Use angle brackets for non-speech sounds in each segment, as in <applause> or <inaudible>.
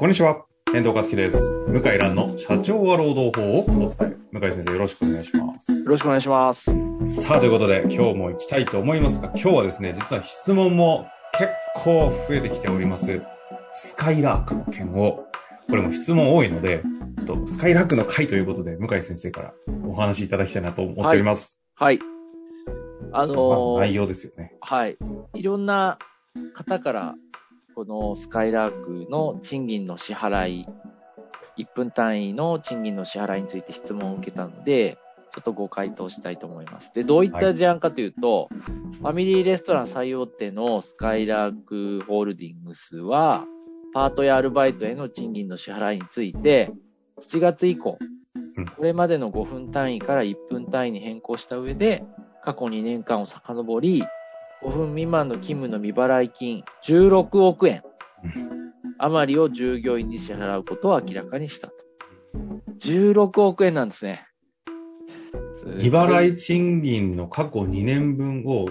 こんにちは。遠藤和樹です。向井蘭の社長は労働法をお伝え。向井先生よろしくお願いします。よろしくお願いします。さあ、ということで今日も行きたいと思いますが、今日はですね、実は質問も結構増えてきております。スカイラークの件を、これも質問多いので、ちょっとスカイラークの回ということで、向井先生からお話しいただきたいなと思っております。はい。あのまずー内容ですよね。はい。いろんな方から、このスカイラークの賃金の支払い、1分単位の賃金の支払いについて質問を受けたので、ちょっとご回答したいと思います。で、どういった事案かというと、ファミリーレストラン最大手のスカイラークホールディングスは、パートやアルバイトへの賃金の支払いについて、7月以降うん、これまでの5分単位から1分単位に変更した上で、過去2年間を遡り、5分未満の勤務の未払い金16億円余りを従業員に支払うことを明らかにしたと。16億円なんですね。未払い賃金の過去2年分を、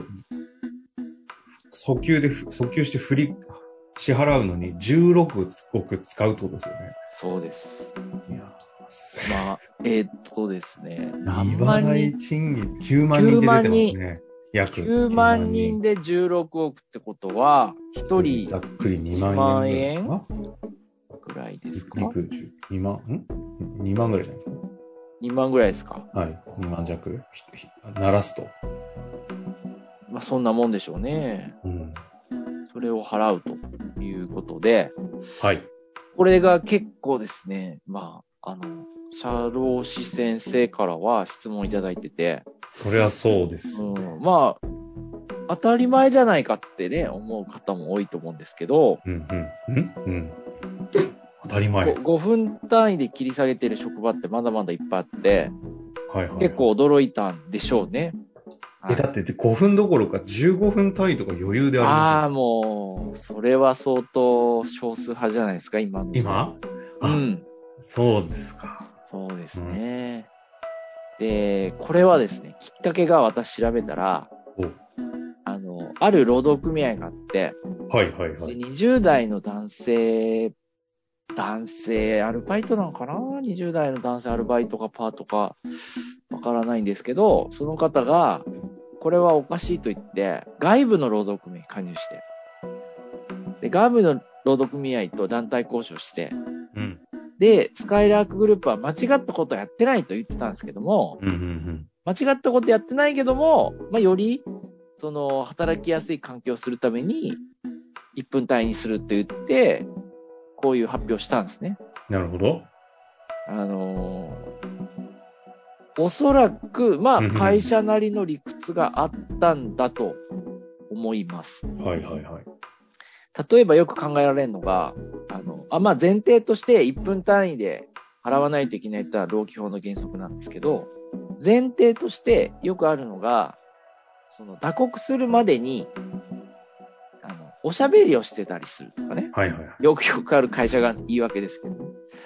訴求で、訴求して振り、支払うのに16億使うってことですよね。そうです。いやまあ、えーっとですね、何未万払い人賃金9万人で出てますね。約。9万人で16億ってことは、1ざっ人くり2万円ぐらいですか？ぐらいですか？肉2万、ん ?2 万ぐらいじゃないです ?2 万ぐらいですか？かはい。2万弱？鳴らすと。まあそんなもんでしょうね。うん。それを払うということで、はい。これが結構ですね、まあ、あの、社労士先生からは質問いただいてて、そりゃそうですよ。うん、まあ、当たり前じゃないかってね、思う方も多いと思うんですけど、うん、うん、うん、うん。当たり前。5, 分単位で切り下げてる職場ってまだまだいっぱいあって、はいはい。結構驚いたんでしょうね。え、だって5分どころか15分単位とか余裕であああ、もう、それは相当少数派じゃないですか、今の。今？あ、うん。そうですか。そうですね。で、これはですね、きっかけが私調べたら、おあの、ある労働組合があって、はいはいはでい。20代の男性、男性アルバイトなのかな ?20 代の男性アルバイトかパートかわからないんですけど、その方が、これはおかしいと言って、外部の労働組合に加入して、で、外部の労働組合と団体交渉して、うん。で、スカイラークグループは間違ったことはやってないと言ってたんですけども、うん、うん、間違ったことやってないけども、まあ、より、その、働きやすい環境をするために、1分単位にするって言って、こういう発表をしたんですね。うん。なるほど。あのーおそらく、まあ、会社なりの理屈があったんだと思います。はいはいはい。例えばよく考えられるのが、あまあ、前提として1分単位で払わないといけないってのは労基法の原則なんですけど、前提としてよくあるのが、その打刻するまでに、あの、おしゃべりをしてたりするとかね。はいはいはい。よくよくある会社が言い訳ですけど、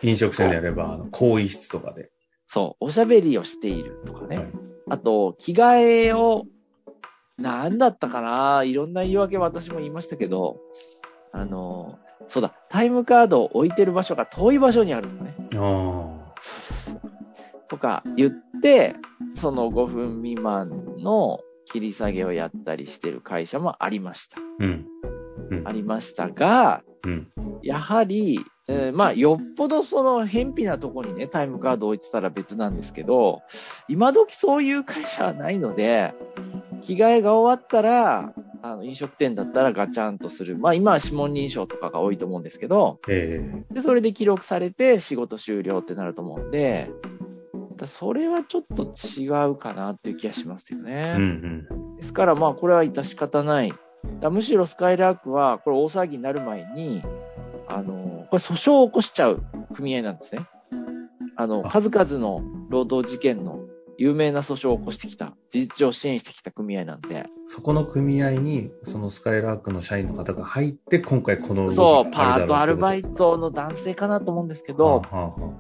飲食店であれば、あの、更衣室とかで。そう、おしゃべりをしているとかね。はいあと、着替えを、なんだったかないろんな言い訳私も言いましたけど、あの、そうだ、タイムカードを置いてる場所が遠い場所にあるとかね。ああ。そうそうそう。とか言って、その5分未満の切り下げをやったりしてる会社もありました。うん。うんあ。りましたが、うん。やはり、えーまあ、よっぽどその、偏僻なとこにね、タイムカード置いてたら別なんですけど、今時そういう会社はないので、着替えが終わったら、あの、飲食店だったらガチャンとする。まあ、今は指紋認証とかが多いと思うんですけど、えで、それで記録されて仕事終了ってなると思うんで、だそれはちょっと違うかなっていう気がしますよね。えうんうん。ですから、まあ、これは致し方ない。だむしろスカイラークは、これ大騒ぎになる前に、あの、これ訴訟を起こしちゃう組合なんですね。あの、あ数々の労働事件の有名な訴訟を起こしてきた、事実上支援してきた組合なんで、そこの組合に、そのスカイラークの社員の方が入って、今回このそう、がパートアルバイトトの男性かなと思うんですけはど、あはあは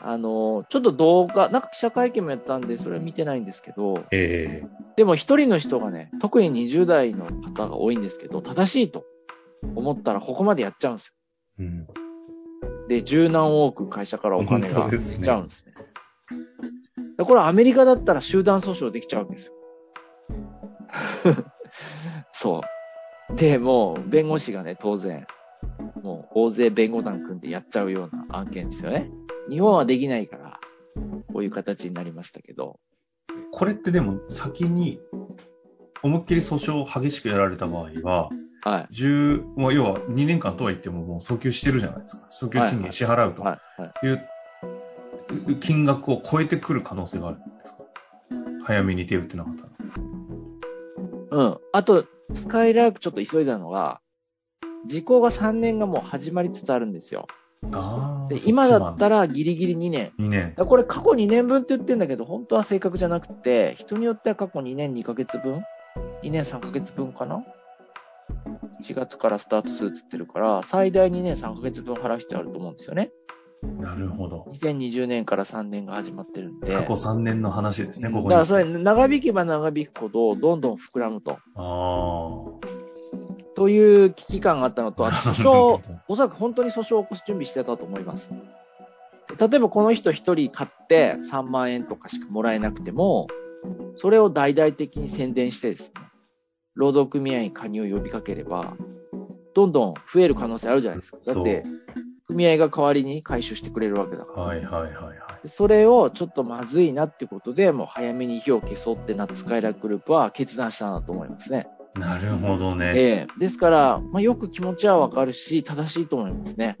あ。あの、ちょっと動画、なんか記者会見もやったんで、それは見てないんですけど、ええ。でも一人の人がね、特に20代の方が多いんですけど、正しいと思ったらここまでやっちゃうんですよ。うん。で、十何億会社からお金が出ちゃうんですね。でこれアメリカだったら集団訴訟できちゃうんですよ。そう。で、もう弁護士がね、当然、もう大勢弁護団組んでやっちゃうような案件ですよね。日本はできないから、こういう形になりましたけど。これってでも先に、思いっきり訴訟を激しくやられた場合は、はい。10、まあ、要は2年間とは言ってももう訴求してるじゃないですか。訴求賃金支払うとはい。は金額を超えてくる可能性があるんですか？早めに手打ってなかったら。うん。あと、スカイラークちょっと急いだのが、時効が3年がもう始まりつつあるんですよ。あで今だったら。らギリギリ2年。2年これ過去2年分って言ってんだけど、本当は正確じゃなくて、人によっては過去2年2ヶ月分 ?2 年3ヶ月分かな ?4 月からスタートするって言ってるから、最大2年3ヶ月分払う必要あると思うんですよね。なるほど。2020年から3年が始まってるんで。過去3年の話ですね、ここに。だからそれ、長引けば長引くほど、どんどん膨らむと。あという危機感があったのと。訴訟、おそらく本当に訴訟を起こす準備してたと思います。例えばこの人一人買って3万円とかしかもらえなくても、それを大々的に宣伝してですね、労働組合に加入を呼びかければ、どんどん増える可能性あるじゃないですか。だって、組合が代わりに回収してくれるわけだから。はいはいはいはい。それをちょっとまずいなってことで、もう早めに火を消そうってなってスカイラークグループは決断したんだと思いますね。なるほどね。ええですから、まあ、よく気持ちはわかるし、正しいと思いますね。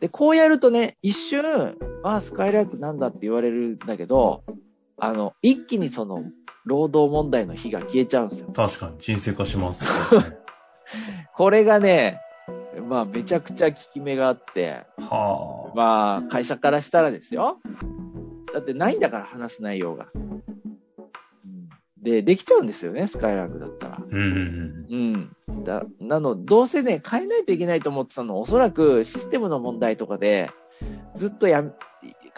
で、こうやるとね、一瞬、ああ、スカイラークなんだって言われるんだけど、あの、一気にその、労働問題の火が消えちゃうんですよ。確かに沈静化しますよね。<laughs> これがね、まあ、めちゃくちゃ効き目があって、はあ。まあ、会社からしたらですよ。だってないんだから話す内容が。うんで、できちゃうんですよね、スカイラークだったら。うんうんうん。だ、なの、どうせね、変えないといけないと思ってたの、おそらくシステムの問題とかで、ずっとやめ、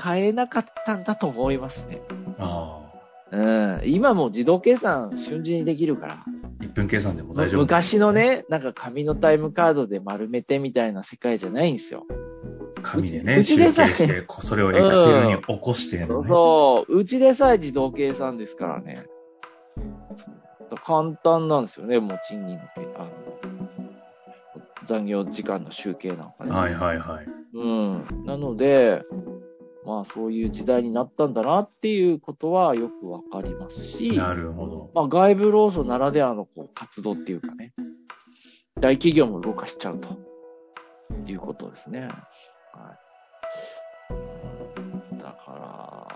変えなかったんだと思いますね。うん。あうん。今もう自動計算瞬時にできるから。あ。1分計算でも大丈夫。昔の。ね、なんか紙のタイムカードで丸めてみたいな世界じゃないんですよ。紙でね、うち集計でさえして、こそれをエクセルに起こしてやる、ね。そう、うちでさえ自動計算ですからね。簡単なんですよね、もう賃金のけ、あの、残業時間の集計なんかね。はいはいはい。うん。なので、まあそういう時代になったんだなっていうことはよくわかりますし、なるほど。まあ外部労組ならではのこう活動っていうかね、大企業も動かしちゃうということですね。はい。うんだか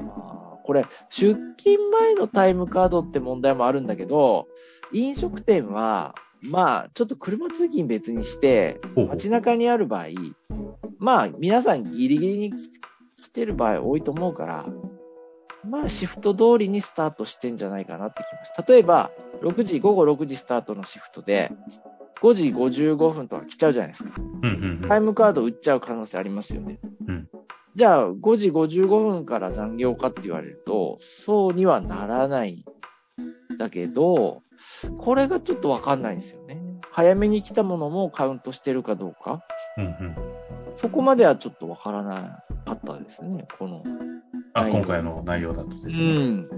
ら、まあ、これ、出勤前のタイムカードって問題もあるんだけど、飲食店は、まあ、ちょっと車通勤別にして、街中にある場合、まあ、皆さんギリギリにてる場合多いと思うから、まあ、シフト通りにスタートしてんじゃないかなって気ました。例えば、6時、午後6時スタートのシフトで、5時55分とか来ちゃうじゃないですか。うんうんうん。タイムカード売っちゃう可能性ありますよね。うんじゃあ、5時55分から残業かって言われると、そうにはならない。だけど、これがちょっとわかんないんですよね。早めに来たものもカウントしてるかどうか。うんうん。そこまではちょっとわからなかったですね、この。あ、はい今回の内容だとでうすね。ん。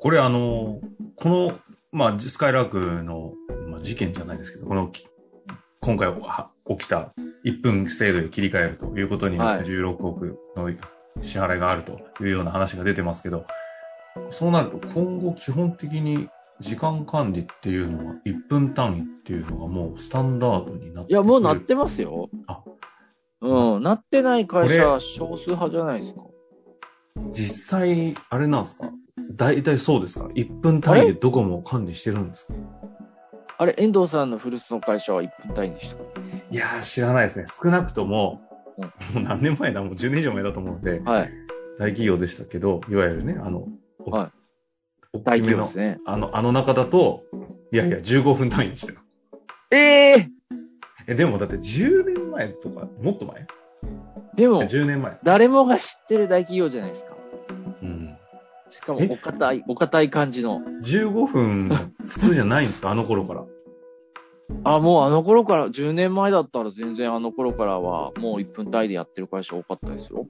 これあの、この、まあ、スカイラークの、まあ、事件じゃないですけど、このき、今回は起きた1分制度に切り替えるということによってはい16億の支払いがあるというような話が出てますけど、そうなると今後基本的に時間管理っていうのは1分単位っていうのがもうスタンダードになっていや、もうなってますよ。あうん。なってない会こ社は少数派じゃないですか。実際、あれなんですか？大体そうですか ?1 分単位でどこも管理してるんですか？あれ、遠藤さんの古巣の会社は1分単位でしたかいやー、知らないですね。少なくとも、うんもう何年前だ？もう10年以上前だと思うので、はい。大企業でしたけど、いわゆるね、あの、おはい大企業ですね。あの、あの中だと、いやいや、15分単位でしたよ。えええ、でもだって10年前とか、もっと前？でも、?10 年前です。誰もが知ってる大企業じゃないですか。うん。しかもえ、お堅い、お堅い感じの。15分、普通じゃないんですか？あの頃から。あ、もうあの頃から、10年前だったら全然あの頃からは、もう1分単位でやってる会社多かったですよ。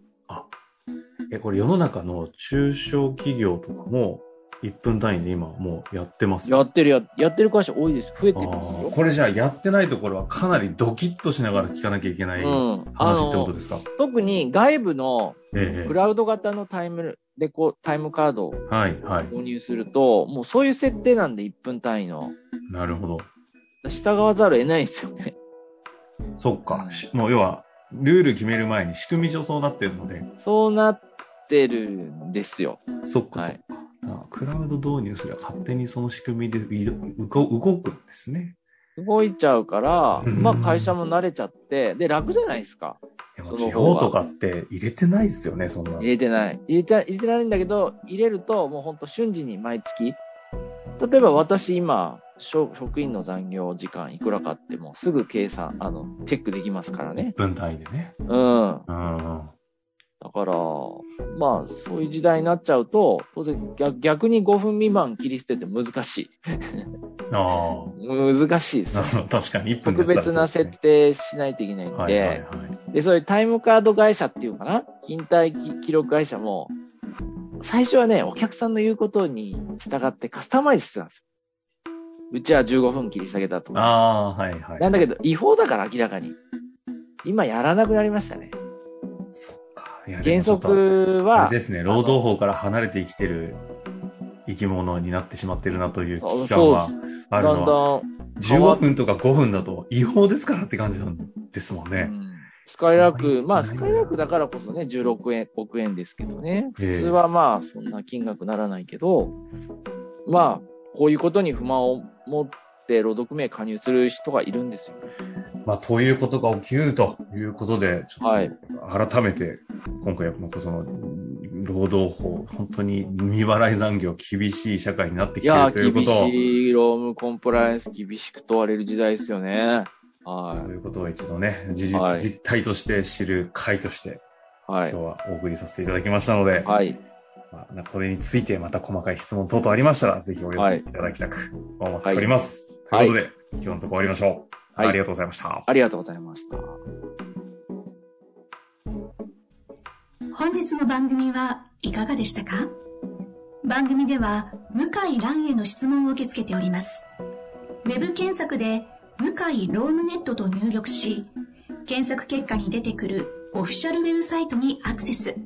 え、これ世の中の中小企業とかも、1分単位で今もうやってますやってるや、やってる会社多いです。増えてますよ。これじゃあやってないところはかなりドキッとしながら聞かなきゃいけない話ってことの、ですか、特に外部のええクラウド型のタイムレコ、タイムカードをはい、はい。購入すると、もうそういう設定なんで1分単位の。なるほど。従わざるを得ないんですよね。そっか。もう要は、ルール決める前に仕組み上そうなってるので、そうなってるんですよ。そっかそっか。はいあクラウド導入すれば勝手にその仕組みでい動動くんですね。動いちゃうから、うんまあ会社も慣れちゃって、で、楽じゃないですか。でも地方とかって入れてないですよね、そんな。入れてない。入れて、入れてないんだけど、入れるともうほんと瞬時に毎月。例えば私今、職職員の残業時間いくらかってもうすぐ計算、あの、チェックできますからね。分単位でね。うん。うんうん。だから、まあ、そういう時代になっちゃうと、当然逆逆に5分未満切り捨てて難しい。あ <laughs> 難しいです確かに1分特別な設定定しないといけないんで、はいはいはい。で、そういうタイムカード会社っていうかな？勤怠記記録会社も、最初はね、お客さんの言うことに従ってカスタマイズしてたんですよ。うちは15分切り下げたとか。ああー、はいはい。なんだけど、違法だから明らかに。今やらなくなりましたね。そ原則あはれ、ですね、労働法から離れて生きてる生き物になってしまってるなという危機感はあるのは、だん15分とか5分だと違法ですからって感じなんですもんね。うんスカイラーク、まあ、スカイラークだからこそね、16円、億円ですけどね。ええ普通はまあ、そんな金額ならないけど、まあ、こういうことに不満を持って労働組合加入する人がいるんですよ。まあ、ということが起きうるということで、ちょはい。っと改めて、今回はこの、その、労働法、本当に未払い残業厳しい社会になってきてるということを、しい労務コンプライアンス厳しく問われる時代ですよね。はということを一度ね、事実、はい実態として知る会として、い。はい今日。はお送りさせていただきましたので、はい。まあ、これについてまた細かい質問等々ありましたら、ぜひお寄せいただきたく思っております。はいということで、今日のところ終わりましょう。はいありがとうございました。ありがとうございました。本日の番組はいかがでしたか？番組では向井蘭への質問を受け付けております。ウェブ検索で向井ロームネットと入力し、検索結果に出てくるオフィシャルウェブサイトにアクセス。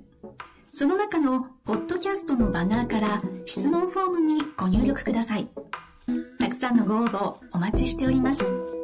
その中のポッドキャストのバナーから質問フォームにご入力ください。たくさんのご応募お待ちしております。